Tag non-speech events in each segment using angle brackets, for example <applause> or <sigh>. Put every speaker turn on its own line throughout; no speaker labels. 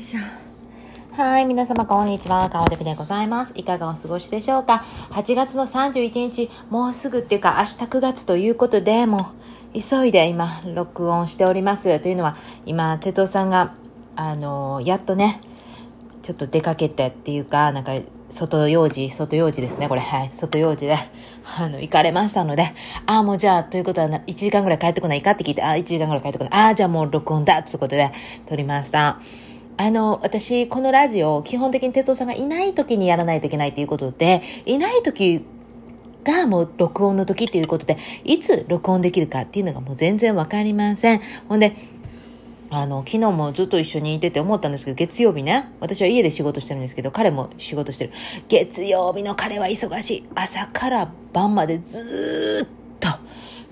いしょ。はい、皆様こんにちは。顔デビでございます。いかがお過ごしでしょうか ?8 月の31日、もうすぐっていうか明日9月ということで、もう急いで今、録音しております。というのは、今、哲夫さんが、あのやっとね、ちょっと出かけてっていうか、なんか、外用事、外用事ですね、これ。はい。外用事で、あの、行かれましたので、ああ、もうじゃあ、ということは、1時間ぐらい帰ってこないかって聞いて、ああ、1時間ぐらい帰ってこない。ああ、じゃあもう録音だってことで、撮りました。あの、私、このラジオ、基本的に哲夫さんがいない時にやらないといけないということで、いない時がもう録音の時っていうことで、いつ録音できるかっていうのがもう全然わかりません。ほんで、あの、昨日もずっと一緒にいてて思ったんですけど、月曜日ね、私は家で仕事してるんですけど、彼も仕事してる。月曜日の彼は忙しい。朝から晩までずっと、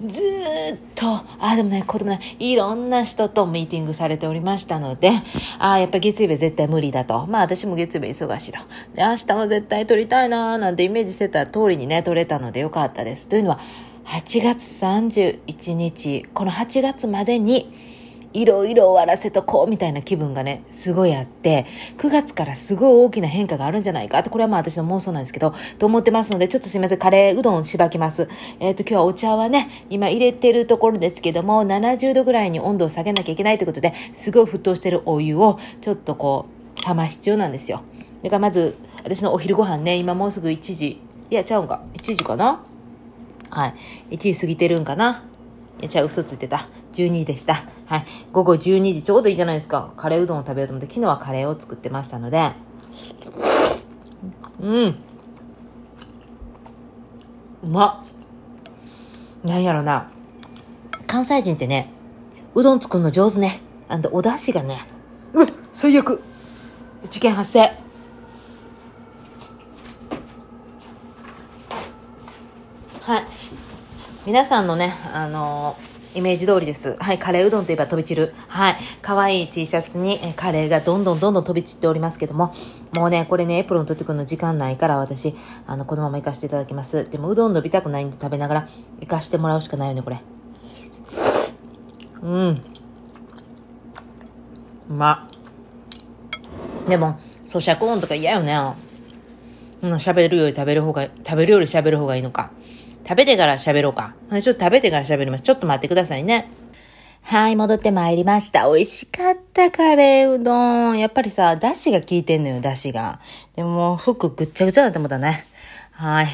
ずっと、ああでもない、こうでもない、いろんな人とミーティングされておりましたので、ああ、やっぱ月曜日絶対無理だと。まあ私も月曜日忙しいと。で、明日も絶対撮りたいなーなんてイメージしてた通りにね、撮れたのでよかったです。というのは、8月31日、この8月までに、いろいろ終わらせとこうみたいな気分がね、すごいあって、9月からすごい大きな変化があるんじゃないかって、これはまあ私の妄想なんですけど、と思ってますので、ちょっとすいません、カレーうどんしばきます。えっ、と、今日はお茶はね、今入れてるところですけども、70度ぐらいに温度を下げなきゃいけないということで、すごい沸騰してるお湯を、ちょっとこう、冷まし中なんですよ。だからまず、私のお昼ご飯ね、今もうすぐ1時、いや、ちゃうんか、1時かな？はい。1時過ぎてるんかな、じゃあ嘘ついてた。12時でした。はい。午後12時ちょうどいいじゃないですか。カレーうどんを食べようと思って、昨日はカレーを作ってましたので、うん。うまっ。なんやろな。関西人ってね、うどん作るの上手ね。あんた、お出汁がね、うわ最悪事件発生。はい。皆さんのね、あのイメージ通りです。はい、カレーうどんといえば飛び散る。はい、可愛い T シャツにえカレーがどんどんどんどん飛び散っておりますけども、もうね、これね、エプロン取ってくるの時間ないから私、あの、このまま行かせていただきます。でも、うどん伸びたくないんで食べながら行かしてもらうしかないよね、これ。うん。うま。でも、咀嚼音とか嫌よね。うん、喋るより食べる方が、食べるより喋る方がいいのか。食べてから喋ろうか。ちょっと食べてから喋ります。ちょっと待ってくださいね。はい、戻ってまいりました。美味しかった、カレーうどん。やっぱりさ、だしが効いてんのよ、だしが。でも、服ぐっちゃぐちゃだって思ったね。はい。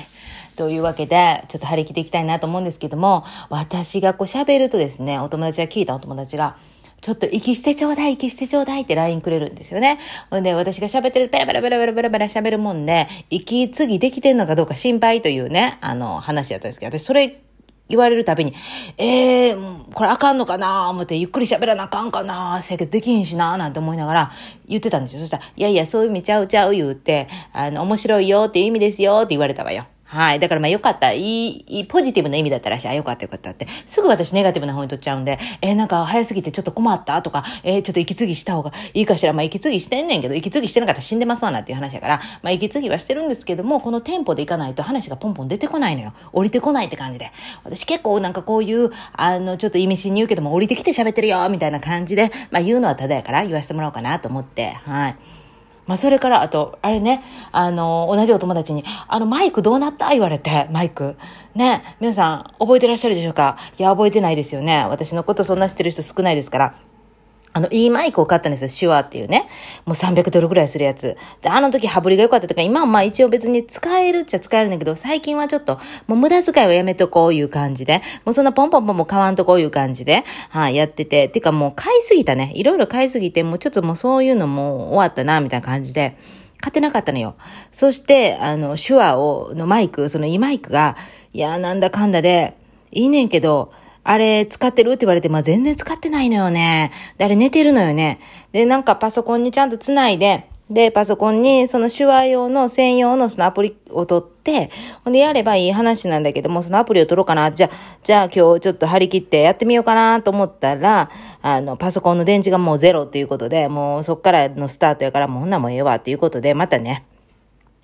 というわけで、ちょっと張り切っていきたいなと思うんですけども、私がこう喋るとですね、お友達が聞いたお友達が、ちょっと息捨てちょうだい、息捨てちょうだいって LINE くれるんですよね。ほんで、私が喋ってる、ペラペラペラペラペラペラ喋るもんで、息継ぎできてんのかどうか心配というね、あの、話だったんですけど、私それ言われるたびに、えー、これあかんのかな思って、ゆっくり喋らなあかんかなせやけどできんしななんて思いながら言ってたんですよ。そしたら、いやいや、そういう意味ちゃうちゃう言うて、あの、面白いよっていう意味ですよって言われたわよ。はい。だからまあよかった。いい、いい、ポジティブな意味だったらしい。あ、よかったよかったって。すぐ私ネガティブな方に取っちゃうんで、えーなんか早すぎてちょっと困ったとか、えーちょっと息継ぎした方がいいかしら。まあ息継ぎしてんねんけど、息継ぎしてなかったら死んでますわなっていう話やから、まあ息継ぎはしてるんですけども、このテンポでいかないと話がポンポン出てこないのよ。降りてこないって感じで。私結構なんかこういう、あの、ちょっと意味深に言うけども、降りてきて喋ってるよみたいな感じで、まあ言うのはただやから言わせてもらおうかなと思って、はい。まあ、それから、あと、あれね、あの、同じお友達に、あの、マイクどうなった？言われて、マイク。ね、皆さん、覚えてらっしゃるでしょうか？いや、覚えてないですよね。私のことそんな知ってる人少ないですから。あの、いいマイクを買ったんですよ。手話っていうね。もう300ドルぐらいするやつ。で、あの時羽振りが良かったとか、今はまあ一応別に使えるっちゃ使えるんだけど、最近はちょっと、もう無駄遣いはやめとこういう感じで、もうそんなポンポンポンも買わんとこういう感じで、はい、やってて。てかもう買いすぎたね。いろいろ買いすぎて、もうちょっともうそういうのも終わったな、みたいな感じで。買ってなかったのよ。そして、あの、手話を、のマイク、そのいいマイクが、いや、なんだかんだで、いいねんけど、あれ使ってる？って言われて、まあ、全然使ってないのよね。で、あれ寝てるのよね。で、なんかパソコンにちゃんとつないで、で、パソコンにその手話用の専用のそのアプリを取って、ほんでやればいい話なんだけども、そのアプリを取ろうかな。じゃ、じゃあ今日ちょっと張り切ってやってみようかなと思ったら、あの、パソコンの電池がもうゼロっていうことで、もうそっからのスタートやからもうほんなもんええわっていうことで、またね、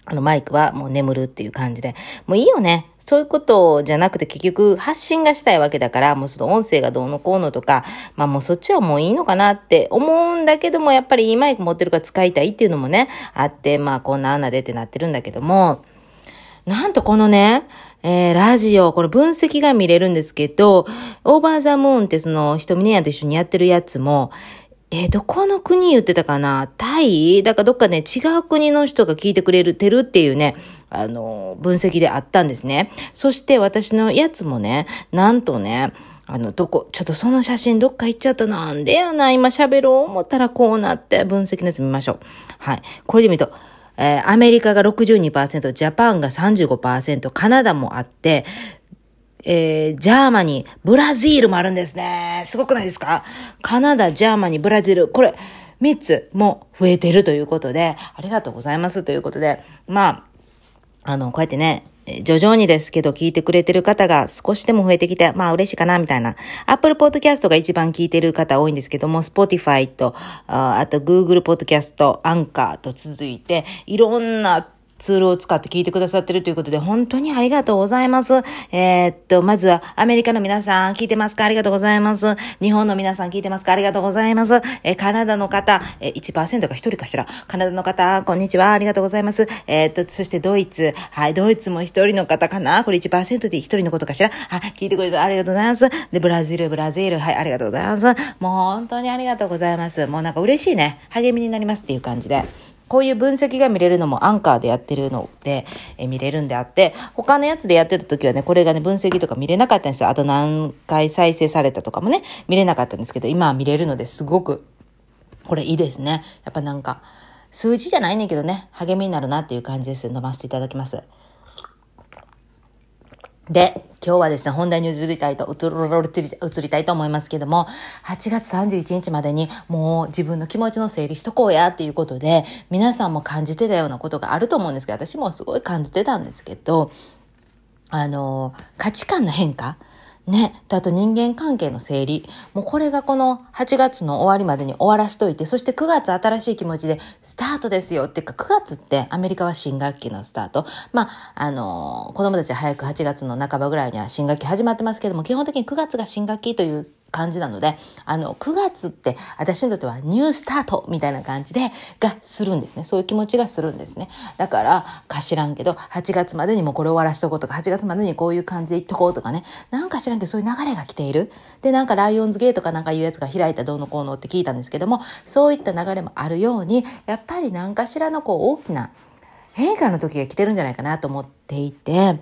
あのマイクはもう眠るっていう感じで、もういいよね。そういうことじゃなくて結局発信がしたいわけだから、もうその音声がどうのこうのとか、まあもうそっちはもういいのかなって思うんだけども、やっぱりいいマイク持ってるから使いたいっていうのもね、あって、まあこんな穴でってなってるんだけども、なんとこのね、えー、ラジオ、これ分析が見れるんですけど、オーバーザムーンってその、ひとみねやと一緒にやってるやつも、えー、どこの国言ってたかな？タイ？だからどっかね、違う国の人が聞いてくれるてるっていうね、あの、分析であったんですね。そして私のやつもね、なんとね、あの、どこ、ちょっとその写真どっか行っちゃった。なんでやな、今喋ろう思ったらこうなって分析のやつ見ましょう。はい。これで見ると、えー、アメリカが62%、ジャパンが35%、カナダもあって、えー、 Germany、Brazil もあるんですね。すごくないですか？カナダ、 Germany、ブラジル。これ、3つも増えてるということで、ありがとうございますということで、まあ、あの、こうやってね、徐々にですけど聞いてくれてる方が少しでも増えてきて、まあ嬉しいかな、みたいな。Apple Podcast が一番聞いてる方多いんですけども、Spotify と、ああと Google Podcast、Anchor と続いて、いろんなツールを使って聞いてくださってるということで、本当にありがとうございます。えー、っと、まずは、アメリカの皆さん聞いてますか？ありがとうございます。日本の皆さん聞いてますか？ありがとうございます。えー、カナダの方、えー、1%が1人かしら？カナダの方、こんにちは。ありがとうございます。えー、っと、そしてドイツ。はい、ドイツも1人の方かな？これ1%で1人のことかしら？あ、聞いてくれてありがとうございます。で、ブラジル、ブラジル。はい、ありがとうございます。もう本当にありがとうございます。もうなんか嬉しいね。励みになりますっていう感じで。こういう分析が見れるのもアンカーでやってるので、え見れるんであって、他のやつでやってた時はね、これがね、分析とか見れなかったんですよ。あと何回再生されたとかもね、見れなかったんですけど、今は見れるのですごく、これいいですね。やっぱなんか、数字じゃないねんけどね、励みになるなっていう感じです。飲ませていただきます。で、今日はですね、本題に移りたいと、移りたいと思いますけども、8月31日までにもう自分の気持ちの整理しとこうやっていうことで、皆さんも感じてたようなことがあると思うんですけど、私もすごい感じてたんですけど、あの、価値観の変化ね。あと人間関係の整理。もうこれがこの8月の終わりまでに終わらしといて、そして9月新しい気持ちでスタートですよ。っていうか9月ってアメリカは新学期のスタート。まあ、あのー、子供たちは早く8月の半ばぐらいには新学期始まってますけども、基本的に9月が新学期という感じなので、あの、9月って私にとってはニュースタートみたいな感じで、がするんですね。そういう気持ちがするんですね。だから、か知らんけど、8月までにもこれ終わらしとこうとか、8月までにこういう感じでいっとこうとかね。なんか知らんけど、そういう流れが来ている。で、なんかライオンズゲートかなんかいうやつが開いたどうのこうのって聞いたんですけども、そういった流れもあるように、やっぱり何かしらのこう大きな変化の時が来てるんじゃないかなと思っていて、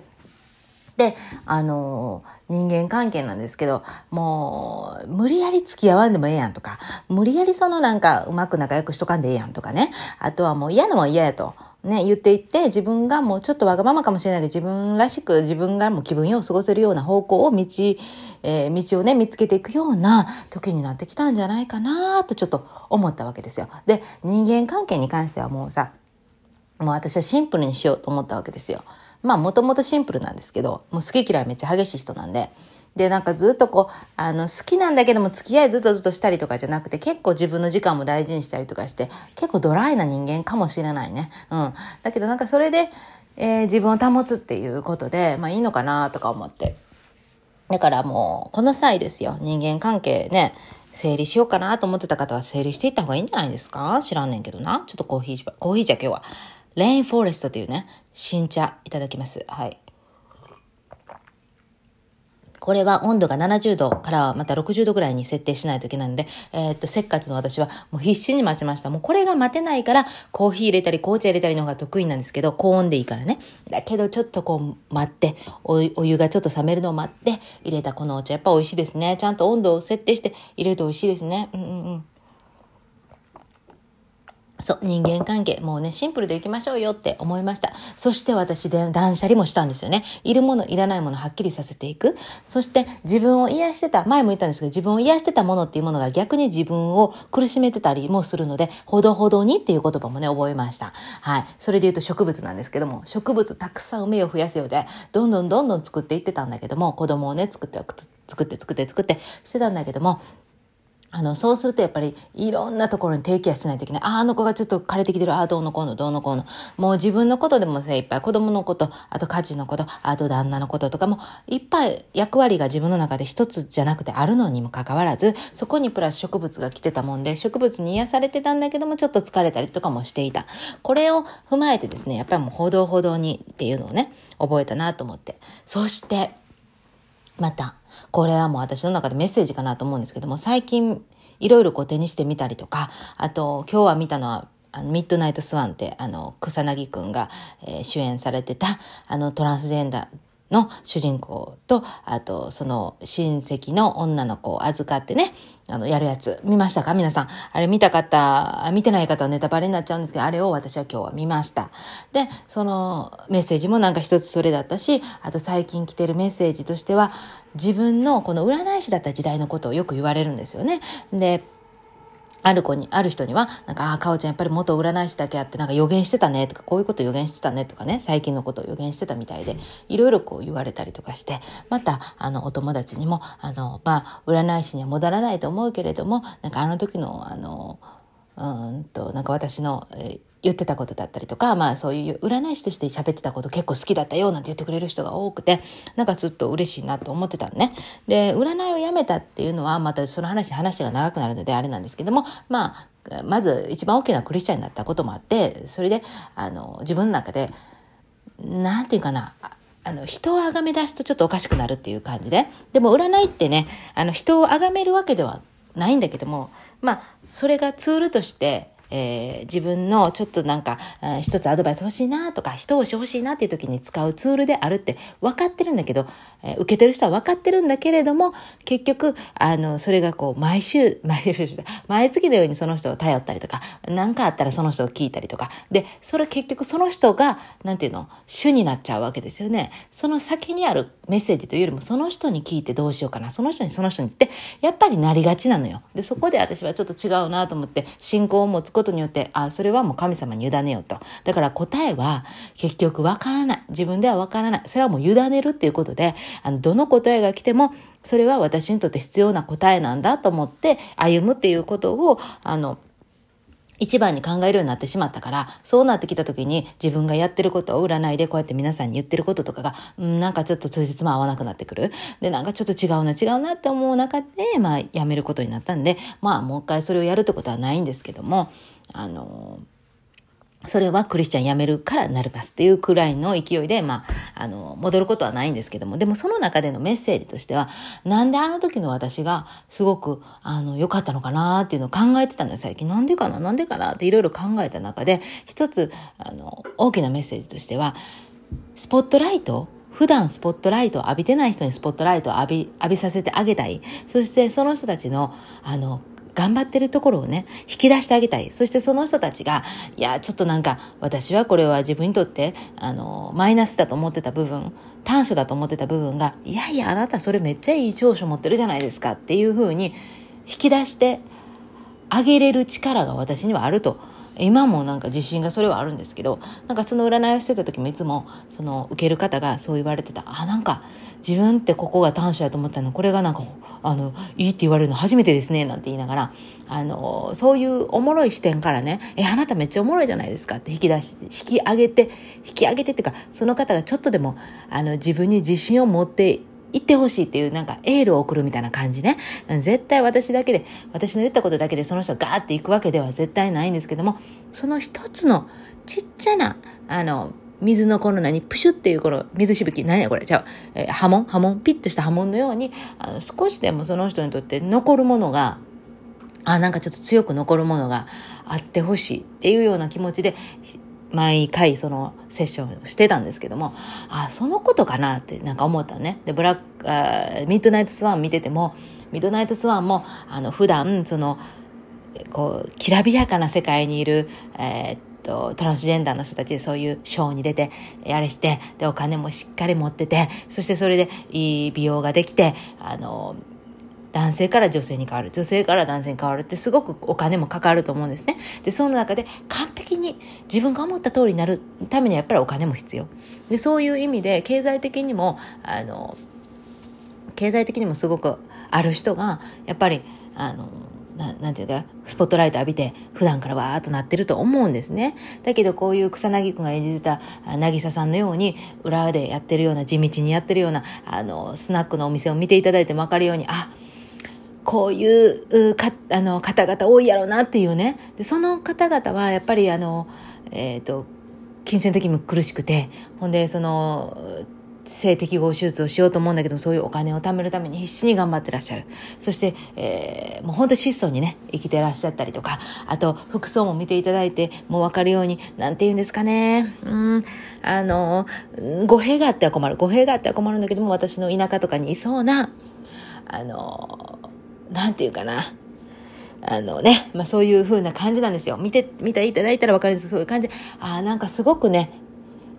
で、あの、人間関係なんですけど、もう、無理やり付き合わんでもええやんとか、無理やりそのなんかうまく仲良くしとかんでええやんとかね。あとはもう嫌なもん嫌やと。ね、言っていって、自分がもうちょっとわがままかもしれないけど、自分らしく自分がもう気分よく過ごせるような方向を道、えー、道をね、見つけていくような時になってきたんじゃないかなとちょっと思ったわけですよ。で、人間関係に関してはもうさ、もう私はシンプルにしようと思ったわけですよ。まあもともとシンプルなんですけど、もう好き嫌いめっちゃ激しい人なんで、で、なんかずっとこう、あの、好きなんだけども付き合いずっとずっとしたりとかじゃなくて、結構自分の時間も大事にしたりとかして、結構ドライな人間かもしれないね。うん。だけどなんかそれで、えー、自分を保つっていうことで、まあいいのかなとか思って。だからもう、この際ですよ。人間関係ね、整理しようかなと思ってた方は整理していった方がいいんじゃないですか？知らんねんけどな。ちょっとコーヒー、コーヒーじゃ今日は。レインフォレストというね、新茶いただきます。はい。これは温度が70度からはまた60度ぐらいに設定しないといけないので、えー、っと、せっかちの私はもう必死に待ちました。もうこれが待てないから、コーヒー入れたり紅茶入れたりの方が得意なんですけど、高温でいいからね。だけどちょっとこう待って、お湯がちょっと冷めるのを待って、入れたこのお茶、やっぱ美味しいですね。ちゃんと温度を設定して入れると美味しいですね。うんうんうん。そう、人間関係、もうね、シンプルでいきましょうよって思いました。そして私で断捨離もしたんですよね。いるもの、いらないものはっきりさせていく。そして自分を癒してた、前も言ったんですけど、自分を癒してたものっていうものが逆に自分を苦しめてたりもするので、ほどほどにっていう言葉もね、覚えました。はい。それで言うと植物なんですけども、植物たくさん梅を増やすようで、どんどんどんどん作っていってたんだけども、子供をね、作って、作って作って作ってしてたんだけども、あの、そうするとやっぱりいろんなところに低気圧しないといけない。あ、ああの子がちょっと枯れてきてる。ああ、どうのこうの、どうのこうの。もう自分のことでも精いっぱい。子供のこと、あと家事のこと、あと旦那のこととかも、いっぱい役割が自分の中で一つじゃなくてあるのにもかかわらず、そこにプラス植物が来てたもんで、植物に癒されてたんだけども、ちょっと疲れたりとかもしていた。これを踏まえてですね、やっぱりもう報道報道にっていうのをね、覚えたなと思って。そして、また、これはもう私の中でメッセージかなと思うんですけども、最近いろいろこう手にしてみたりとか、あと今日は見たのはあのミッドナイトスワンってあの草薙くんが、えー、主演されてたあのトランスジェンダーの主人公と、あと、その親戚の女の子を預かってね、あの、やるやつ。見ましたか？皆さん。あれ見た方、見てない方はネタバレになっちゃうんですけど、あれを私は今日は見ました。で、そのメッセージもなんか一つそれだったし、あと最近来てるメッセージとしては、自分のこの占い師だった時代のことをよく言われるんですよね。で、ある子に、ある人には、なんか、ああ、かおちゃんやっぱり元占い師だけあって、なんか予言してたねとか、こういうこと予言してたねとかね、最近のことを予言してたみたいで、いろいろこう言われたりとかして、また、あの、お友達にも、あの、まあ、占い師には戻らないと思うけれども、なんかあの時の、あの、うんと、なんか私の、えー言ってたことだったりとか、まあそういう占い師として喋ってたこと結構好きだったよなんて言ってくれる人が多くて、なんかずっと嬉しいなと思ってたのね。で、占いをやめたっていうのは、またその話、話が長くなるのであれなんですけども、まあ、まず一番大きなクリスチャンになったこともあって、それで、あの、自分の中で、なんていうかな、あの、人を崇め出すとちょっとおかしくなるっていう感じで。でも占いってね、あの、人を崇めるわけではないんだけども、まあ、それがツールとして、えー、自分のちょっとなんか、一つアドバイス欲しいなとか、人をし欲しいなっていう時に使うツールであるって分かってるんだけど、え、受けてる人は分かってるんだけれども、結局、あの、それがこう、<laughs> 毎週、毎週、毎月のようにその人を頼ったりとか、何かあったらその人を聞いたりとか、で、それ結局その人が、なんていうの、主になっちゃうわけですよね。その先にあるメッセージというよりも、その人に聞いてどうしようかな、その人にその人にって、やっぱりなりがちなのよ。で、そこで私はちょっと違うなと思って、信仰を持つことによって、あ、それはもう神様に委ねようと。だから答えは結局わからない。自分ではわからない。それはもう委ねるっていうことで、あの、どの答えが来ても、それは私にとって必要な答えなんだと思って歩むっていうことを、あの、一番に考えるようになってしまったから、そうなってきた時に自分がやってることを占いでこうやって皆さんに言ってることとかが、うん、なんかちょっと通じつも合わなくなってくる。で、なんかちょっと違うな、違うなって思う中で、まあ、やめることになったんで、まあ、もう一回それをやるってことはないんですけども、あのーそれはクリスチャン辞めるからなりますっていうくらいの勢いで、まあ、あの、戻ることはないんですけども、でもその中でのメッセージとしては、なんであの時の私がすごく、あの、良かったのかなっていうのを考えてたのよ、最近。なんでかななんでかなっていろいろ考えた中で、一つ、あの、大きなメッセージとしては、スポットライト普段スポットライトを浴びてない人にスポットライトを浴び、浴びさせてあげたい。そしてその人たちの、あの、頑張ってるところをね、引き出してあげたい。そしてその人たちが、いや、ちょっとなんか、私はこれは自分にとって、あの、マイナスだと思ってた部分、短所だと思ってた部分が、いやいや、あなたそれめっちゃいい長所持ってるじゃないですかっていうふうに、引き出してあげれる力が私にはあると。今もなんか自信がそれはあるんですけどなんかその占いをしてた時もいつもその受ける方がそう言われてた。あなんか自分ってここが短所やと思ったの。これがなんかあのいいって言われるの初めてですね。なんて言いながらあのそういうおもろい視点からねえあなためっちゃおもろいじゃないですかって引き出し引き上げて引き上げてっていうかその方がちょっとでもあの自分に自信を持って行ってほしいっていうなんかエールを送るみたいな感じね。絶対私だけで、私の言ったことだけでその人がガーって行くわけでは絶対ないんですけども、その一つのちっちゃな、あの、水のこの何、プシュっていうこの水しぶき、何やこれ、じゃあ、えー、波紋波紋ピッとした波紋のように、あの少しでもその人にとって残るものが、あ、なんかちょっと強く残るものがあってほしいっていうような気持ちで、毎回そのセッションをしてたんですけども、あ、そのことかなってなんか思ったね。で、ブラック、あミッドナイトスワン見てても、ミッドナイトスワンも、あの、普段、その、こう、きらびやかな世界にいる、えー、っと、トランスジェンダーの人たちでそういうショーに出て、あれして、で、お金もしっかり持ってて、そしてそれでいい美容ができて、あの、男性から女性に変わる。女性から男性に変わるってすごくお金もかかると思うんですね。でその中で完璧に自分が思った通りになるためにはやっぱりお金も必要。でそういう意味で経済的にもあの経済的にもすごくある人がやっぱりあのななんていうか、スポットライト浴びて、普段からわーっとなってると思うんですね。だけど、こういう草薙くんが演じてた、渚さんのように、裏でやってるような、地道にやってるような、あの、スナックのお店を見ていただいてもわかるように、あ、こういうかあの方々多いやろうなっていうね。でその方々はやっぱりあの、えっ、ー、と金銭的にも苦しくてほんでその性適合手術をしようと思うんだけどそういうお金を貯めるために必死に頑張ってらっしゃる。そして、えー、もう本当質素にね生きてらっしゃったりとかあと服装も見ていただいてもう分かるようになんて言うんですかね。うんあの語弊があっては困る。語弊があっては困るんだけども私の田舎とかにいそうなあのなんていうかなあのね、まあそういう風な感じなんですよ。見て、見ていただいたらわかるんですけどそういう感じ、ああ、なんかすごくね、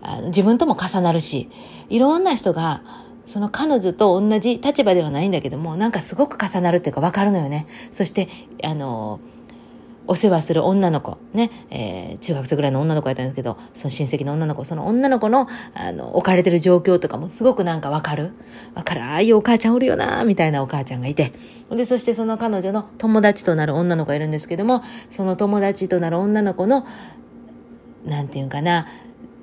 あの自分とも重なるし、いろんな人が、その彼女と同じ立場ではないんだけども、なんかすごく重なるっていうかわかるのよね。そして、あの、お世話する女の子、ね、えー、中学生ぐらいの女の子やったんですけど、その親戚の女の子、その女の子の、あの、置かれてる状況とかもすごくなんかわかる。わかる。ああいうお母ちゃんおるよな、みたいなお母ちゃんがいて。で、そしてその彼女の友達となる女の子がいるんですけども、その友達となる女の子の、なんていうかな、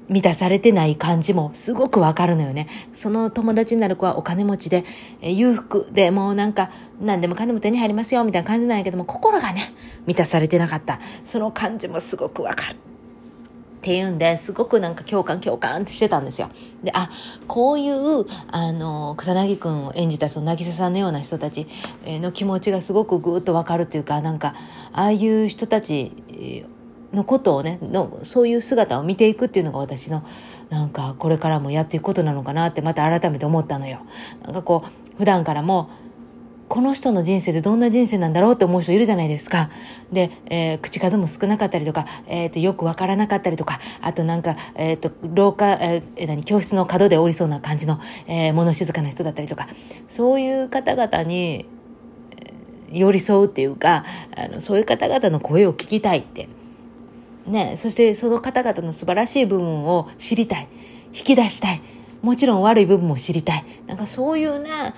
満たされてない感じもすごくわかるのよね。その友達になる子はお金持ちで、え裕福で、もうなんか、何でも金も手に入りますよ、みたいな感じなんやけども、心がね、満たされてなかった。その感じもすごくわかる。っていうんで、すごくなんか共感共感ってしてたんですよ。で、あ、こういう、あの、草薙くんを演じたその渚さんのような人たちの気持ちがすごくぐーっとわかるっていうか、なんか、ああいう人たちのことをねのそういう姿を見ていくっていうのが私のなんかこれからもやっていくことなのかなってまた改めて思ったのよ。なんかこう普段からもこの人の人生でどんな人生なんだろうって思う人いるじゃないですか。で、えー、口数も少なかったりとか、えっ、ー、と、よくわからなかったりとか、あとなんか、えっ、ー、と、廊下、えー、何、教室の角で降りそうな感じの、えー、物静かな人だったりとか、そういう方々に寄り添うっていうか、あの、そういう方々の声を聞きたいってね、そしてその方々の素晴らしい部分を知りたい。引き出したい。もちろん悪い部分も知りたい。なんかそういうね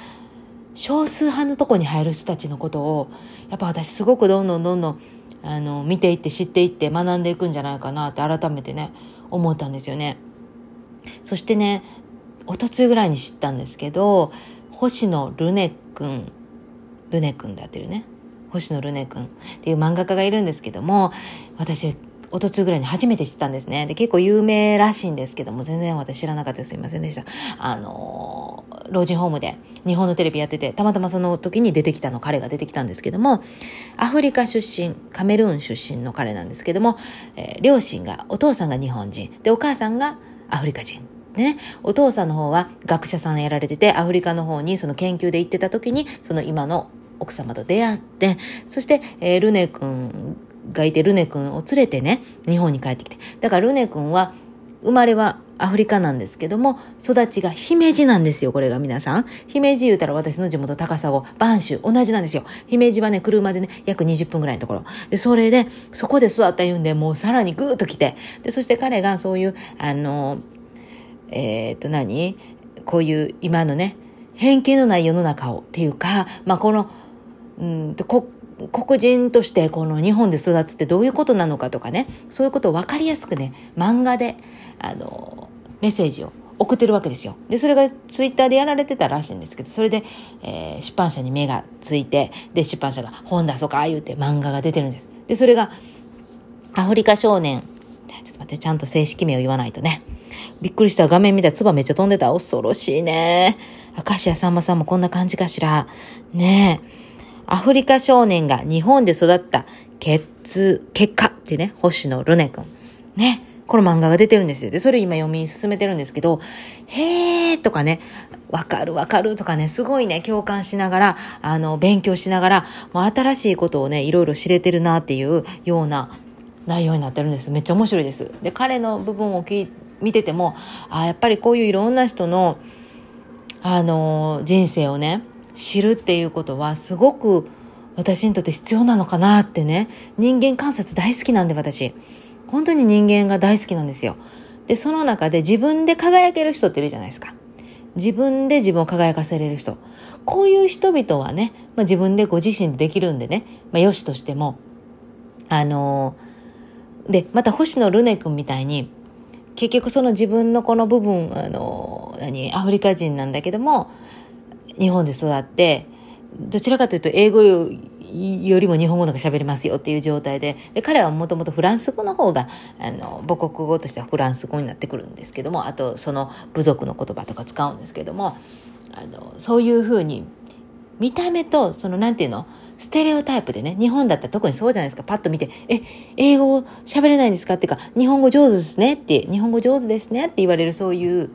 少数派のとこに入る人たちのことをやっぱ私すごくどんどんどんどんあの見ていって知っていって学んでいくんじゃないかなって改めてね思ったんですよね。そしてねおとついぐらいに知ったんですけど星野ルネ君ルネ君でやってるね。星野ルネ君っていう漫画家がいるんですけども私おとつぐらいに初めて知ったんですね。で、結構有名らしいんですけども、全然私知らなかったですいませんでした。あのー、老人ホームで日本のテレビやってて、たまたまその時に出てきたの、彼が出てきたんですけども、アフリカ出身、カメルーン出身の彼なんですけども、えー、両親が、お父さんが日本人、で、お母さんがアフリカ人。ね、お父さんの方は学者さんやられてて、アフリカの方にその研究で行ってた時に、その今の奥様と出会って、そして、えー、ルネ君がいてルネ君を連れてね、日本に帰ってきて。だからルネ君は、生まれはアフリカなんですけども、育ちが姫路なんですよ、これが皆さん。姫路言うたら私の地元高砂、播州、同じなんですよ。姫路はね、車でね、約20分ぐらいのところ。で、それで、そこで育った言うんで、もうさらにぐーっと来て。で、そして彼がそういう、あの、えー、っと何？こういう今のね、偏見のない世の中をっていうか、まあ、この、うんと、こ黒人としてこの日本で育つってどういうことなのかとかねそういうことを分かりやすくね漫画であのメッセージを送ってるわけですよ。で、それがツイッターでやられてたらしいんですけど、それで、えー、出版社に目がついて、で、出版社が本出そうか、言うて漫画が出てるんです。で、それが、アフリカ少年、ちょっと待って、ちゃんと正式名を言わないとね。びっくりした画面見たら唾めっちゃ飛んでた。恐ろしいね。明石家さんまさんもこんな感じかしら。ねえ。アフリカ少年が日本で育った結、結果ってね、星野ルネ君。ね。この漫画が出てるんですよ。で、それ今読み進めてるんですけど、へーとかね、わかるわかるとかね、すごいね、共感しながら、あの、勉強しながら、もう新しいことをね、いろいろ知れてるなっていうような内容になってるんです。めっちゃ面白いです。で、彼の部分を聞見てても、あやっぱりこういういろんな人の、あの、人生をね、知るっていうことはすごく私にとって必要なのかなってね。人間観察大好きなんで私。本当に人間が大好きなんですよ。でその中で自分で輝ける人っているじゃないですか。自分で自分を輝かせれる人。こういう人々はね、まあ、自分でご自身でできるんでね、まあ、よしとしても、あのー、で、また星野ルネ君みたいに、結局その自分のこの部分、あのー、何、アフリカ人なんだけども、日本で育って、どちらかというと英語よりも日本語の方が喋れますよっていう状態でで彼はもともとフランス語の方があの母国語としてはフランス語になってくるんですけどもあとその部族の言葉とか使うんですけどもあのそういうふうに見た目とそのなんていうのステレオタイプでね日本だったら特にそうじゃないですかパッと見て「え英語喋れないんですか?」っていうか「日本語上手ですね」って「日本語上手ですね」って言われるそういう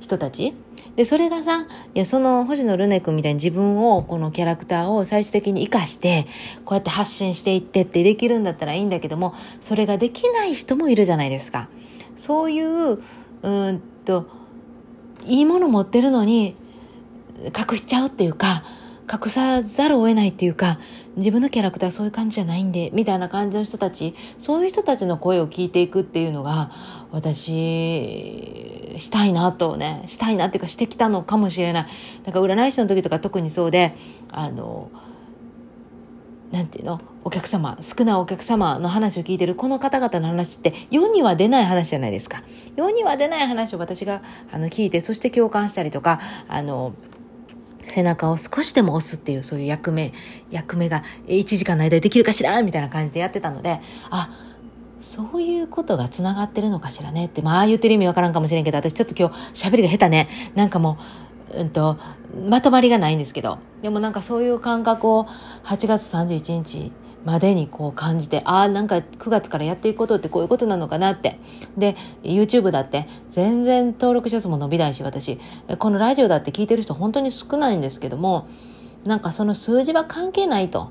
人たちで、それがさ、いや、その星野ルネ君みたいに自分を、このキャラクターを最終的に活かして、こうやって発信していってってできるんだったらいいんだけども、それができない人もいるじゃないですか。そういう、うんと、いいもの持ってるのに、隠しちゃうっていうか、隠さざるを得ないっていうか、自分のキャラクターそういう感じじゃないんで、みたいな感じの人たち、そういう人たちの声を聞いていくっていうのが、私、したいなとね、したいなっていうかしてきたのかもしれない。だから占い師の時とか特にそうで、あの、なんていうの？お客様、少ないお客様の話を聞いてるこの方々の話って世には出ない話じゃないですか。世には出ない話を私があの聞いて、そして共感したりとか、あの、背中を少しでも押すっていうそういう役目、役目が1時間の間でできるかしら？みたいな感じでやってたので、あ、そういうことが繋がってるのかしらねって、まあ言ってる意味わからんかもしれんけど、私ちょっと今日喋りが下手ね。なんかもう、うんと、まとまりがないんですけど、でもなんかそういう感覚を8月31日までにこう感じて、ああ、なんか9月からやっていくことってこういうことなのかなって。で、YouTube だって全然登録者数も伸びないし、私、このラジオだって聞いてる人本当に少ないんですけども、なんかその数字は関係ないと。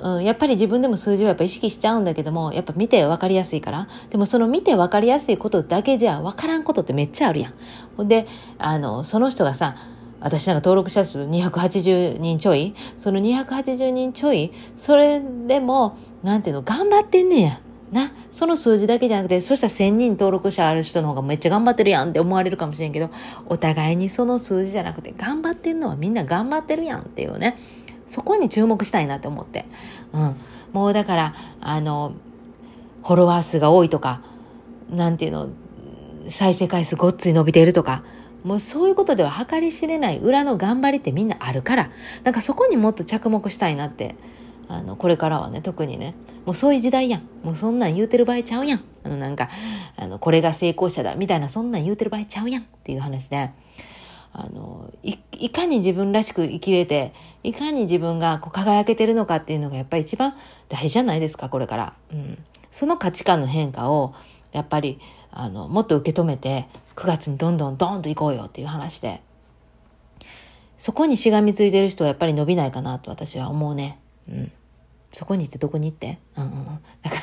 うん、やっぱり自分でも数字をやっぱ意識しちゃうんだけども、やっぱ見て分かりやすいから。でもその見て分かりやすいことだけじゃ分からんことってめっちゃあるやん。ほんで、あの、その人がさ、私なんか登録者数280人ちょい？その280人ちょいそれでも、なんていうの、頑張ってんねや。な、その数字だけじゃなくて、そしたら1000人登録者ある人の方がめっちゃ頑張ってるやんって思われるかもしれんけど、お互いにその数字じゃなくて、頑張ってんのはみんな頑張ってるやんっていうね。そこに注目したいなって思って。うん。もうだから、あの、フォロワー数が多いとか、なんていうの、再生回数ごっつい伸びているとか、もうそういうことでは計り知れない裏の頑張りってみんなあるから、なんかそこにもっと着目したいなって、あの、これからはね、特にね、もうそういう時代やん。もうそんなん言うてる場合ちゃうやん。あの、なんか、あの、これが成功者だ、みたいな、そんなん言うてる場合ちゃうやんっていう話で、あの、い、かに自分らしく生きれて、いかに自分がこう輝けてるのかっていうのがやっぱり一番大事じゃないですか、これから。うん。その価値観の変化を、やっぱり、あの、もっと受け止めて、9月にどんどんドンと行こうよっていう話で、そこにしがみついてる人はやっぱり伸びないかなと私は思うね。うん。そこに行ってどこに行って？うんうん。だか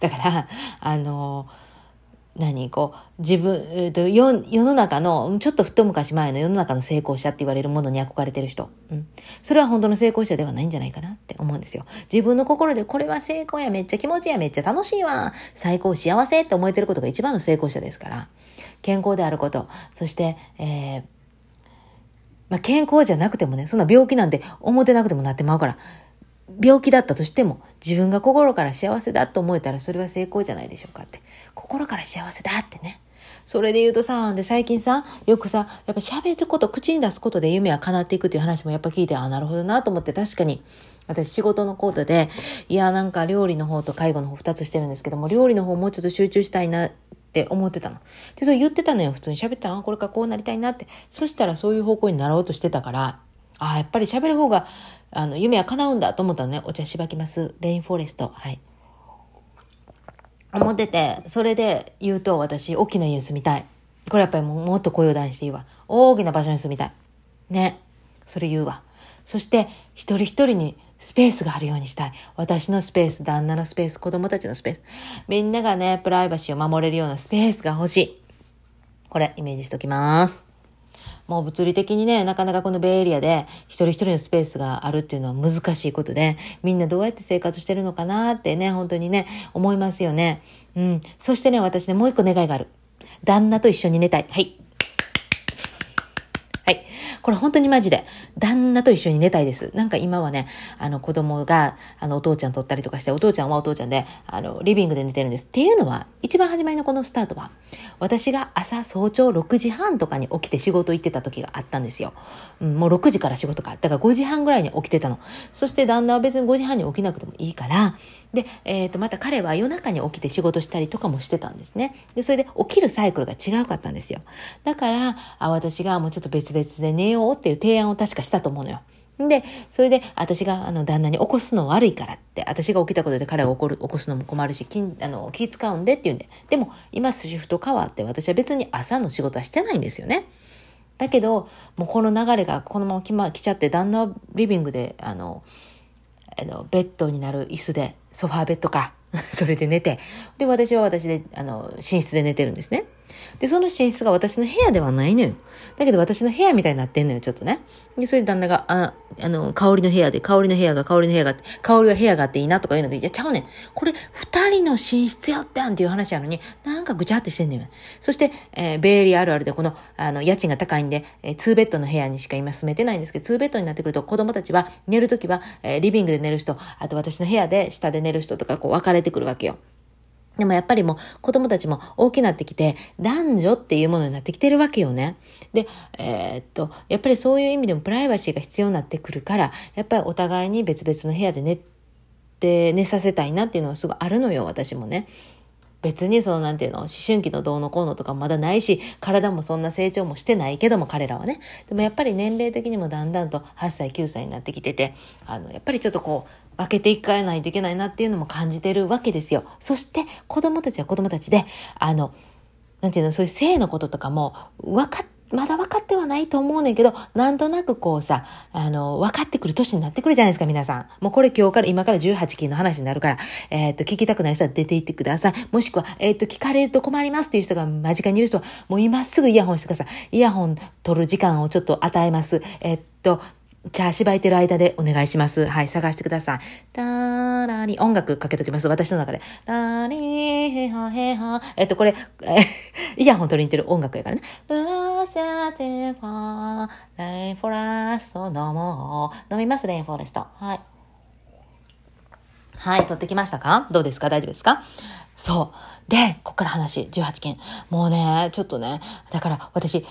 ら、だから、あのー何こう、自分、えっと、世世の中の、ちょっとふっと昔前の世の中の成功者って言われるものに憧れてる人。うん。それは本当の成功者ではないんじゃないかなって思うんですよ。自分の心でこれは成功や、めっちゃ気持ちや、めっちゃ楽しいわ、最高、幸せって思えてることが一番の成功者ですから。健康であること、そして、えー、まあ、健康じゃなくてもね、そんな病気なんて思ってなくてもなってまうから、病気だったとしても自分が心から幸せだと思えたらそれは成功じゃないでしょうかって。心から幸せだってね。それで言うとさ、で最近さ、よくさ、やっぱ喋ること、口に出すことで夢は叶っていくっていう話もやっぱ聞いて、あ、なるほどなと思って確かに、私仕事のコートで、いや、なんか料理の方と介護の方二つしてるんですけども、料理の方もうちょっと集中したいなって思ってたの。で、それ言ってたのよ。普通に喋ったら、これからこうなりたいなって。そしたらそういう方向になろうとしてたから、ああ、やっぱり喋る方があの、夢は叶うんだと思ったのね。お茶しばきます。レインフォレスト。はい。思ってて、それで言うと私、大きな家に住みたい。これやっぱりもっと声を大にしていいわ。大きな場所に住みたい。ね。それ言うわ。そして、一人一人にスペースがあるようにしたい。私のスペース、旦那のスペース、子供たちのスペース。みんながね、プライバシーを守れるようなスペースが欲しい。これ、イメージしときます。もう物理的にね、なかなかこのベイエリアで一人一人のスペースがあるっていうのは難しいことで、みんなどうやって生活してるのかなってね、本当にね、思いますよね。うん。そしてね、私ね、もう一個願いがある。旦那と一緒に寝たい。はい。はい。これ本当にマジで。旦那と一緒に寝たいです。なんか今はね、あの子供が、あのお父ちゃんとったりとかして、お父ちゃんはお父ちゃんで、あの、リビングで寝てるんです。っていうのは、一番初めのこのスタートは、私が朝早朝6時半とかに起きて仕事行ってた時があったんですよ。うん、もう6時から仕事か。だから5時半ぐらいに起きてたの。そして旦那は別に5時半に起きなくてもいいから、で、えっ、ー、と、また彼は夜中に起きて仕事したりとかもしてたんですね。で、それで起きるサイクルが違うかったんですよ。だから、あ私がもうちょっと別々で寝ようよっていう提案を確かしたと思うのよ。で、それで、私が、あの、旦那に起こすの悪いからって、私が起きたことで彼が起こる、起こすのも困るし、あの、気使うんでって言うんで。でも、今、シフト変わって、私は別に朝の仕事はしてないんですよね。だけど、もうこの流れがこのまま来,、ま、来ちゃって、旦那はリビングで、あの、あの、ベッドになる椅子で、ソファーベッドか、<laughs> それで寝て、で、私は私で、あの、寝室で寝てるんですね。で、その寝室が私の部屋ではないのよ。だけど私の部屋みたいになってんのよ、ちょっとね。で、それで旦那が、あ、あの、香りの部屋で、香りの部屋が、香りの部屋が、香りは部屋があっていいなとか言うので、いや、ちゃうねん。これ、二人の寝室やったんっていう話やのに、なんかぐちゃってしてんのよ。そして、えー、ベイリーあるあるで、この、あの、家賃が高いんで、えー、2ベッドの部屋にしか今住めてないんですけど、2ベッドになってくると、子供たちは、寝るときは、えー、リビングで寝る人、あと私の部屋で、下で寝る人とか、こう、分かれてくるわけよ。でもやっぱりもう子供たちも大きくなってきて男女っていうものになってきてるわけよね。で、えー、っと、やっぱりそういう意味でもプライバシーが必要になってくるから、やっぱりお互いに別々の部屋で寝て、寝させたいなっていうのはすごいあるのよ、私もね。別にそのなんていうの、思春期のどうのこうのとかまだないし、体もそんな成長もしてないけども彼らはね。でもやっぱり年齢的にもだんだんと8歳、9歳になってきてて、あの、やっぱりちょっとこう、分けていかないといけないなっていうのも感じてるわけですよ。そして子供たちは子供たちで、あの、なんていうの、そういう性のこととかも分かまだ分かってはないと思うねんけど、なんとなくこうさ、あの、分かってくる年になってくるじゃないですか、皆さん。もうこれ今日から、今から18期の話になるから、えー、っと、聞きたくない人は出て行ってください。もしくは、えー、っと、聞かれると困りますっていう人が間近にいる人は、もう今すぐイヤホンしてください。イヤホン取る時間をちょっと与えます。えー、っと、じゃあ、芝居てる間でお願いします。はい、探してください。ラーラリ、音楽かけときます。私の中で。ラーリー、ヘハヘハ。えっと、これ、え <laughs> イヤホン取りに行ってる音楽やからね。ラサテファー、レインフォレスト飲もう。飲みます、レインフォレスト。はい。はい、取ってきましたか？どうですか？大丈夫ですか？そう。で、こっから話、18件。もうね、ちょっとね、だから私、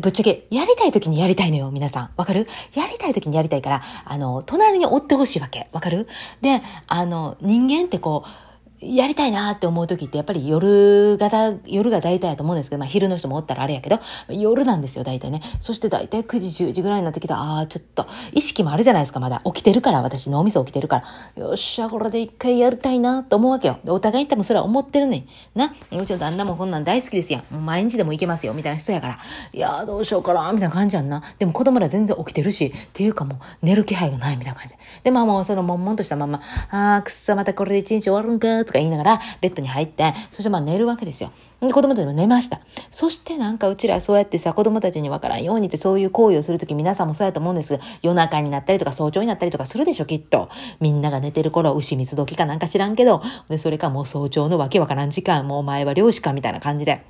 ぶっちゃけ、やりたい時にやりたいのよ、皆さん。わかる？やりたい時にやりたいから、あの、隣に追ってほしいわけ。わかる？で、あの、人間ってこう、やりたいなって思う時ってやっぱり夜がだ、夜が大体やと思うんですけど、まあ昼の人もおったらあれやけど、夜なんですよ、大体ね。そして大体9時、10時ぐらいになってきたああ、ちょっと、意識もあるじゃないですか、まだ。起きてるから、私、脳みそ起きてるから。よっしゃ、これで一回やりたいなと思うわけよ。お互いに多分それは思ってるねん。な。もちろん旦那もこんなん大好きですやん。毎日でも行けますよ、みたいな人やから。いやー、どうしようかな、みたいな感じやんな。でも子供ら全然起きてるし、っていうかもう、寝る気配がない、みたいな感じで。で、まあもう、その、悶々としたまま、あー、くっさ、またこれで一日終わるんか、とか言いながら、ベッドに入って、そしてまあ寝るわけですよ。で、子供たちも寝ました。そしてなんかうちらそうやってさ、子供たちにわからんようにってそういう行為をするとき皆さんもそうやと思うんですが夜中になったりとか早朝になったりとかするでしょ、きっと。みんなが寝てる頃、牛蜜時かなんか知らんけど、で、それかもう早朝のわけわからん時間、もうお前は漁師かみたいな感じで。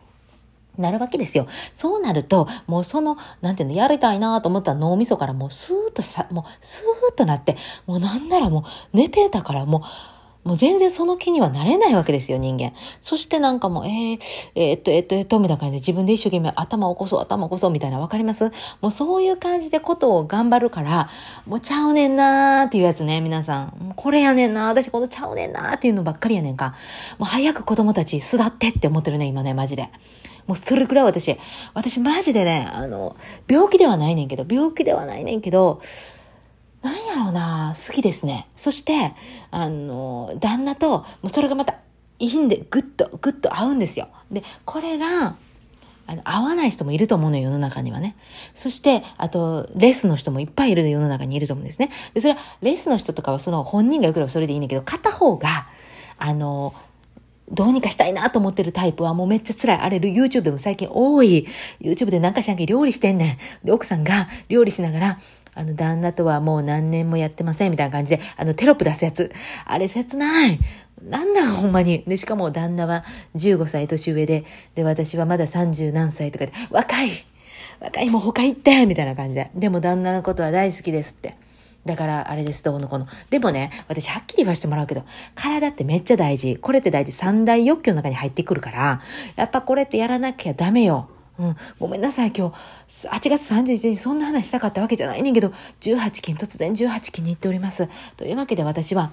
なるわけですよ。そうなると、もうその、なんていうの、やりたいなと思った脳みそからもうスーッとさ、もうスーッとなって、もうなんならもう寝てたからもう、もう全然その気にはなれないわけですよ、人間。そしてなんかもう、えー、えー、っと、えー、っと、えー、っと、みたいな感じで自分で一生懸命頭起こそう、頭起こそうみたいなわかります？もうそういう感じでことを頑張るから、もうちゃうねんなーっていうやつね、皆さん。もうこれやねんなー、私このちゃうねんなーっていうのばっかりやねんか。もう早く子供たち巣立ってって思ってるね、今ね、マジで。もうそれくらい私、私マジでね、あの、病気ではないねんけど、病気ではないねんけど、なんやろうな、好きですね。そして、あの、旦那と、もうそれがまたいいんで、ぐっと、ぐっと合うんですよ。で、これが、あの、合わない人もいると思うのよ、世の中にはね。そして、あと、レスの人もいっぱいいる世の中にいると思うんですね。で、それは、レスの人とかはその本人がよければそれでいいんだけど、片方が、あの、どうにかしたいなと思ってるタイプはもうめっちゃ辛い。あれ、YouTube でも最近多い。YouTube でなんかしらんけ料理してんねん。で、奥さんが料理しながら、あの、旦那とはもう何年もやってませんみたいな感じで、あの、テロップ出すやつ。あれ切ない。なんだほんまに。で、しかも旦那は15歳年上で、で、私はまだ30何歳とかで、若い若いもう他行ってみたいな感じで。でも旦那のことは大好きですって。だから、あれです、どうのこの。でもね、私はっきり言わせてもらうけど、体ってめっちゃ大事。これって大事。三大欲求の中に入ってくるから、やっぱこれってやらなきゃダメよ。うん、ごめんなさい、今日、8月31日、そんな話したかったわけじゃないねんけど、18金、突然18金に行っております。というわけで私は、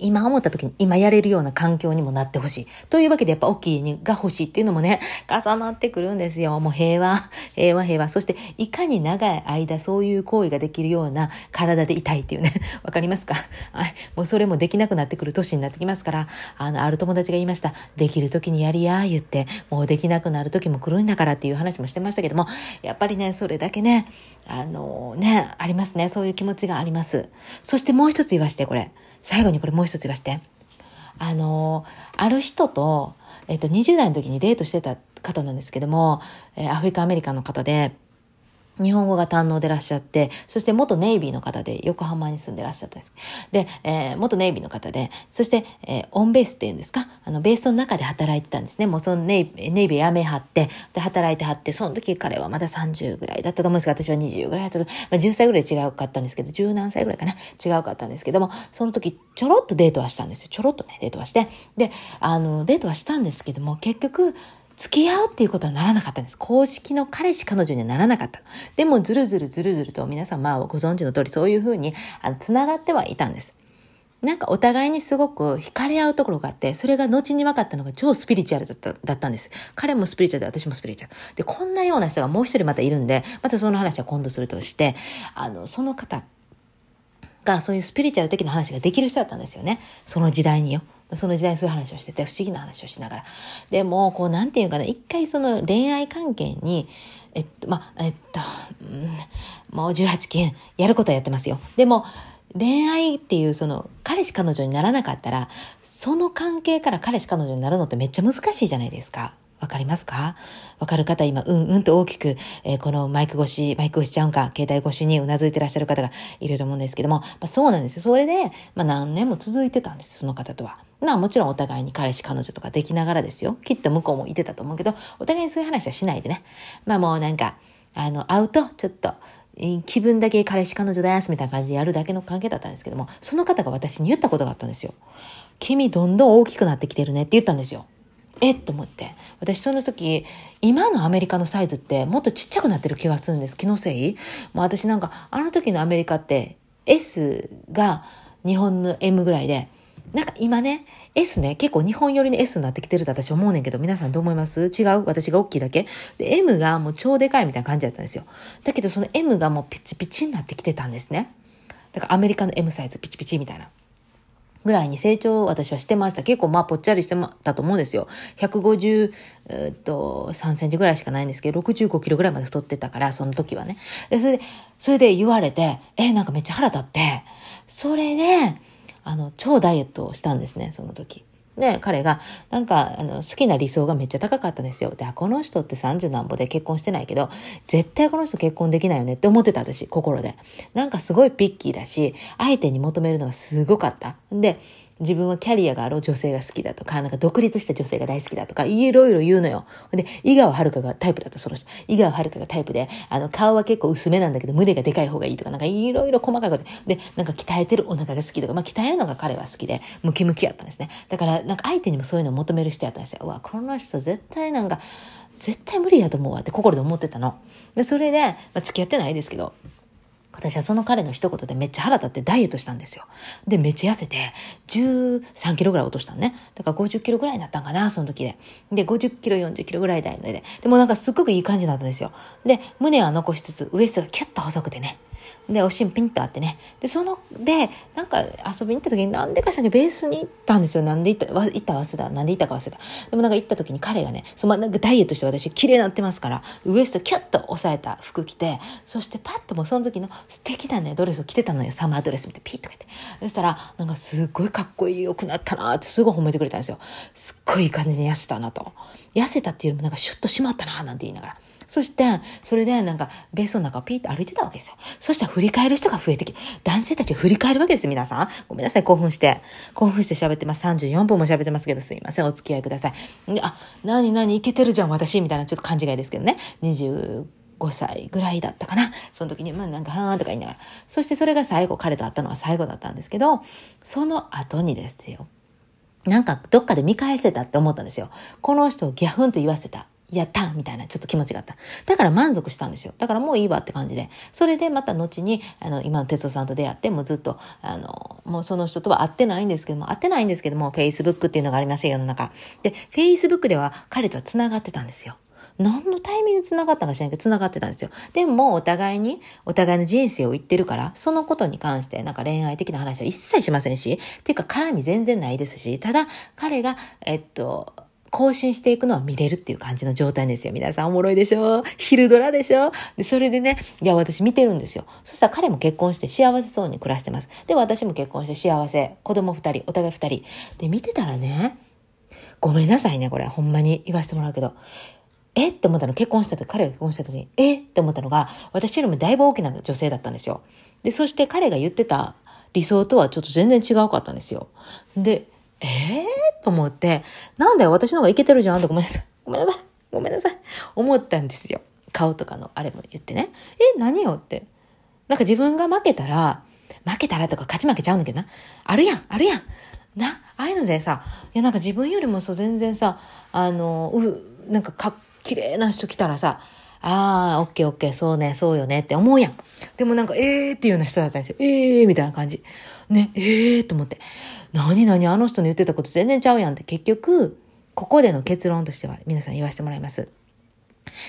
今思った時に今やれるような環境にもなってほしい。というわけでやっぱ大きい家が欲しいっていうのもね、重なってくるんですよ。もう平和、平和、平和。そしていかに長い間そういう行為ができるような体でいたいっていうね。<laughs> わかりますか？はい。もうそれもできなくなってくる年になってきますから、あの、ある友達が言いました。できる時にやりやー、言って、もうできなくなる時も来るんだからっていう話もしてましたけども、やっぱりね、それだけね、あのね、ありますね。そういう気持ちがあります。そしてもう一つ言わして、これ。最後にこれもう一つ言わして。あの、ある人と、えっと、20代の時にデートしてた方なんですけども、えー、アフリカアメリカの方で、日本語が堪能でらっしゃって、そして元ネイビーの方で横浜に住んでらっしゃったんです。で、えー、元ネイビーの方で、そして、えー、オンベースっていうんですか、あの、ベースの中で働いてたんですね。もうそのネイネイビー辞めはって、で、働いてはって、その時彼はまだ30ぐらいだったと思うんですが、私は20ぐらいだったと、まあ、10歳ぐらい違うかったんですけど、10何歳ぐらいかな、違うかったんですけども、その時ちょろっとデートはしたんですよ。ちょろっとね、デートはして。で、あの、デートはしたんですけども、結局、付き合うっていうことはならなかったんです。公式の彼氏彼女にはならなかった。でも、ずるずるずるずると皆さんまあご存知の通りそういうふうに、あの、繋がってはいたんです。なんかお互いにすごく惹かれ合うところがあって、それが後に分かったのが超スピリチュアルだっただったんです。彼もスピリチュアルで私もスピリチュアル。で、こんなような人がもう一人またいるんで、またその話は今度するとして、あの、その方がそういうスピリチュアル的な話ができる人だったんですよね。その時代によ。その時代そういう話をしてて、不思議な話をしながら。でも、こう、なんていうかな、一回その恋愛関係に、えっと、まえっと、もう18件、やることはやってますよ。でも、恋愛っていうその、彼氏彼女にならなかったら、その関係から彼氏彼女になるのってめっちゃ難しいじゃないですか。わかりますか？わかる方、今、うんうんと大きく、えー、このマイク越し、マイク越しちゃうんか、携帯越しにうなずいてらっしゃる方がいると思うんですけども、まあ、そうなんですよ。それで、まあ、何年も続いてたんです、その方とは。まあもちろんお互いに彼氏彼女とかできながらですよ。きっと向こうもいてたと思うけど、お互いにそういう話はしないでね。まあもうなんか、あの、会うとちょっと、気分だけ彼氏彼女ですみたいな感じでやるだけの関係だったんですけども、その方が私に言ったことがあったんですよ。君どんどん大きくなってきてるねって言ったんですよ。えっと思って。私その時、今のアメリカのサイズってもっとちっちゃくなってる気がするんです。気のせいもう私なんか、あの時のアメリカって S が日本の M ぐらいで、なんか今ね、S ね、結構日本寄りに S になってきてると私思うねんけど、皆さんどう思います？違う？私が大きいだけ？で、M がもう超でかいみたいな感じだったんですよ。だけどその M がもうピチピチになってきてたんですね。だからアメリカの M サイズピチピチみたいな。ぐらいに成長私はしてました。結構まあぽっちゃりしてたと思うんですよ。150、えっと、3センチぐらいしかないんですけど、65キロぐらいまで太ってたから、その時はね。それで、それで言われて、えなんかめっちゃ腹立って、それで、あの、超ダイエットをしたんですね、その時。で、彼が、なんか、あの、好きな理想がめっちゃ高かったんですよ。で、この人って30何歩で結婚してないけど、絶対この人結婚できないよねって思ってた私、心で。なんかすごいピッキーだし、相手に求めるのがすごかった。で、自分はキャリアがある女性が好きだとか、なんか独立した女性が大好きだとか、いろいろ言うのよ。で、井川遥がタイプだった、その人。井川遥がタイプで、あの、顔は結構薄めなんだけど、胸がでかい方がいいとか、なんかいろいろ細かいこと。で、なんか鍛えてるお腹が好きとか、まあ鍛えるのが彼は好きで、ムキムキやったんですね。だから、なんか相手にもそういうのを求める人やったんですよ。うわ、この人絶対なんか、絶対無理やと思うわって心で思ってたの。で、それで、まあ、付き合ってないですけど、私はその彼の一言でめっちゃ腹立ってダイエットしたんですよ。で、めっちゃ痩せて、13キロぐらい落としたのね。だから50キロぐらいになったんかな、その時で。で、50キロ、40キロぐらいだよね。で、もなんかすっごくいい感じだったんですよ。で、胸は残しつつ、ウエストがキュッと細くてね。で、おしんピンとあってね。で、その、で、なんか遊びに行った時になんでかしらベースに行ったんですよ。なんで行った、行った忘れた。なんで行ったか忘れた。でもなんか行った時に彼がね、そのなんかダイエットして私綺麗になってますから、ウエストキュッと押さえた服着て、そしてパッともうその時の素敵なね、ドレスを着てたのよ。サマードレスみたいピッとか言って。そしたら、なんかすっごいかっこいいよくなったなってすごい褒めてくれたんですよ。すっごいいい感じに痩せたなと。痩せたっていうよりもなんかシュッとしまったななんて言いながら。そして、それでなんか、ベースの中をピーッと歩いてたわけですよ。そしたら振り返る人が増えてきて、男性たち振り返るわけです、皆さん。ごめんなさい、興奮して。興奮して喋ってます。34分も喋ってますけど、すいません、お付き合いください。あ、なになにいけてるじゃん、私、みたいなちょっと勘違いですけどね。25歳ぐらいだったかな。その時に、まあなんか、はーんとか言いながら。そしてそれが最後、彼と会ったのは最後だったんですけど、その後にですよ。なんかどっかで見返せたって思ったんですよ。この人をギャフンと言わせた。やったみたいなちょっと気持ちがあった。だから満足したんですよ。だからもういいわって感じで。それでまた後に、あの、今の哲夫さんと出会って、もうずっと、あの、もうその人とは会ってないんですけども、会ってないんですけども、Facebook っていうのがありますよ、世の中。で、Facebook では彼とは繋がってたんですよ。何のタイミングで繋がったか知らないけど、繋がってたんですよ。でも、お互いに、お互いの人生を言ってるから、そのことに関して、なんか恋愛的な話は一切しませんし、っていうか、絡み全然ないですし、ただ、彼が、えっと、更新していくのは見れるっていう感じの状態ですよ。皆さんおもろいでしょ？昼ドラでしょ？で、それでね、いや、私見てるんですよ。そしたら彼も結婚して幸せそうに暮らしてます。で、私も結婚して幸せ。子供二人、お互い二人。で、見てたらね、ごめんなさいね、これ。ほんまに言わせてもらうけど。えって思ったの、結婚した時、彼が結婚した時に、えって思ったのが、私よりもだいぶ大きな女性だったんですよ。で、そして彼が言ってた理想とはちょっと全然違うかったんですよ。で、ええー、と思って、なんだよ、私の方がいけてるじゃんとごめんなさい。<laughs> ごめんなさい。ごめんなさい。思ったんですよ。顔とかのあれも言ってね。え、何よって。なんか自分が負けたら、負けたらとか勝ち負けちゃうんだけどな。あるやん、あるやん。な、ああいうのでさ、いやなんか自分よりもそう全然さ、あの、う、なんかか、綺麗な人来たらさ、ああ、オッケーオッケー、そうね、そうよねって思うやん。でもなんか、ええー、っていうような人だったんですよ。ええー、みたいな感じ。ね、ええー、と思って。何何あの人の言ってたこと全然ちゃうやんって結局、ここでの結論としては皆さん言わせてもらいます。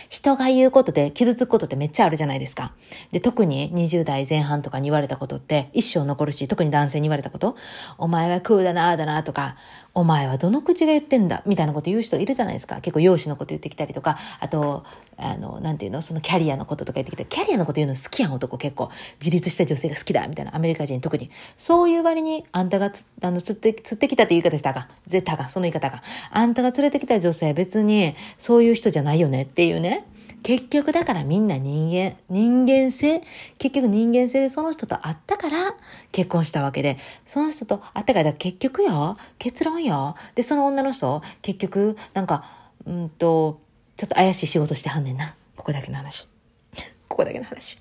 人が言うことで傷つくことってめっちゃあるじゃないですか。で、特に20代前半とかに言われたことって一生残るし、特に男性に言われたこと、お前はクーだな、あだな、とか、お前はどの口が言ってんだ、みたいなこと言う人いるじゃないですか。結構容姿のこと言ってきたりとか、あと、あの、なんていうの、そのキャリアのこととか言ってきて、キャリアのこと言うの好きやん、男結構。自立した女性が好きだ、みたいな。アメリカ人特に。そういう割に、あんたがつ、あの、釣って、釣ってきたって言い方したか。絶対か、その言い方が。あんたが連れてきた女性別に、そういう人じゃないよねっていうね。結局だからみんな人間、人間性、結局人間性でその人と会ったから結婚したわけで、その人と会ったから結局よ、結論よ。で、その女の人、結局、なんか、うんと、ちょっと怪しい仕事してはんねんな。ここだけの話。<laughs> ここだけの話。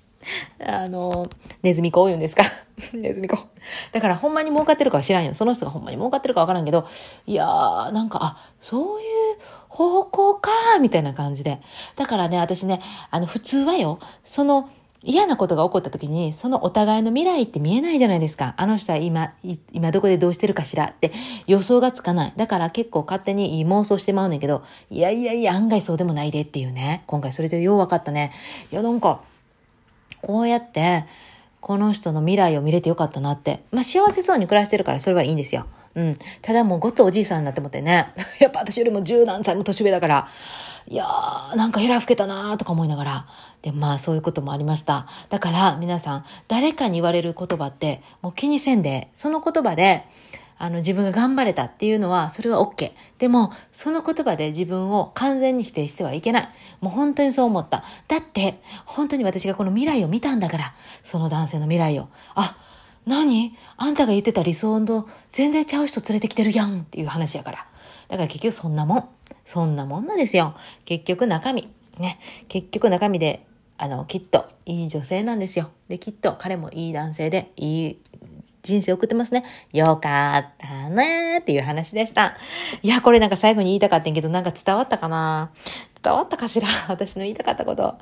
あの、ネズミ子言うんですか？<laughs> ネズミ子。だからほんまに儲かってるかは知らんよ。その人がほんまに儲かってるかわからんけど、いやー、なんか、あ、そういう方向かみたいな感じで。だからね、私ね、あの、普通はよ、その、嫌なことが起こった時に、そのお互いの未来って見えないじゃないですか。あの人は今、今どこでどうしてるかしらって予想がつかない。だから結構勝手にいい妄想してまうねんけど、いやいやいや、案外そうでもないでっていうね。今回それでよう分かったね。いや、なんか、こうやって、この人の未来を見れてよかったなって。まあ幸せそうに暮らしてるからそれはいいんですよ。うん。ただもうごつおじいさんになって思ってね。<laughs> やっぱ私よりも十何歳も年上だから、いやー、なんかヘラ吹けたなーとか思いながら。で、まあそういうこともありました。だから皆さん、誰かに言われる言葉って、もう気にせんで、その言葉で、あの自分が頑張れたっていうのは、それは OK。でも、その言葉で自分を完全に否定してはいけない。もう本当にそう思った。だって、本当に私がこの未来を見たんだから、その男性の未来を。あ、何？あんたが言ってた理想の全然ちゃう人連れてきてるやんっていう話やから。だから結局そんなもん。そんなもんなんですよ。結局中身。ね。結局中身で、あの、きっといい女性なんですよ。で、きっと彼もいい男性で、いい人生送ってますね。よかったねっていう話でした。いや、これなんか最後に言いたかったんけど、なんか伝わったかな伝わったかしら？<laughs> 私の言いたかったこと。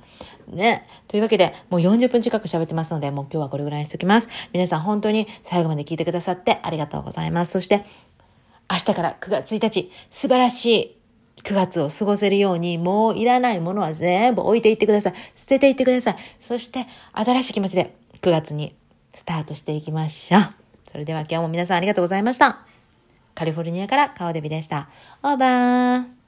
ね。というわけで、もう40分近く喋ってますので、もう今日はこれぐらいにしときます。皆さん本当に最後まで聞いてくださってありがとうございます。そして、明日から9月1日、素晴らしい9月を過ごせるように、もういらないものは全部置いていってください。捨てていってください。そして、新しい気持ちで9月にスタートしていきましょう。それでは今日も皆さんありがとうございました。カリフォルニアからカオデビでした。オーバー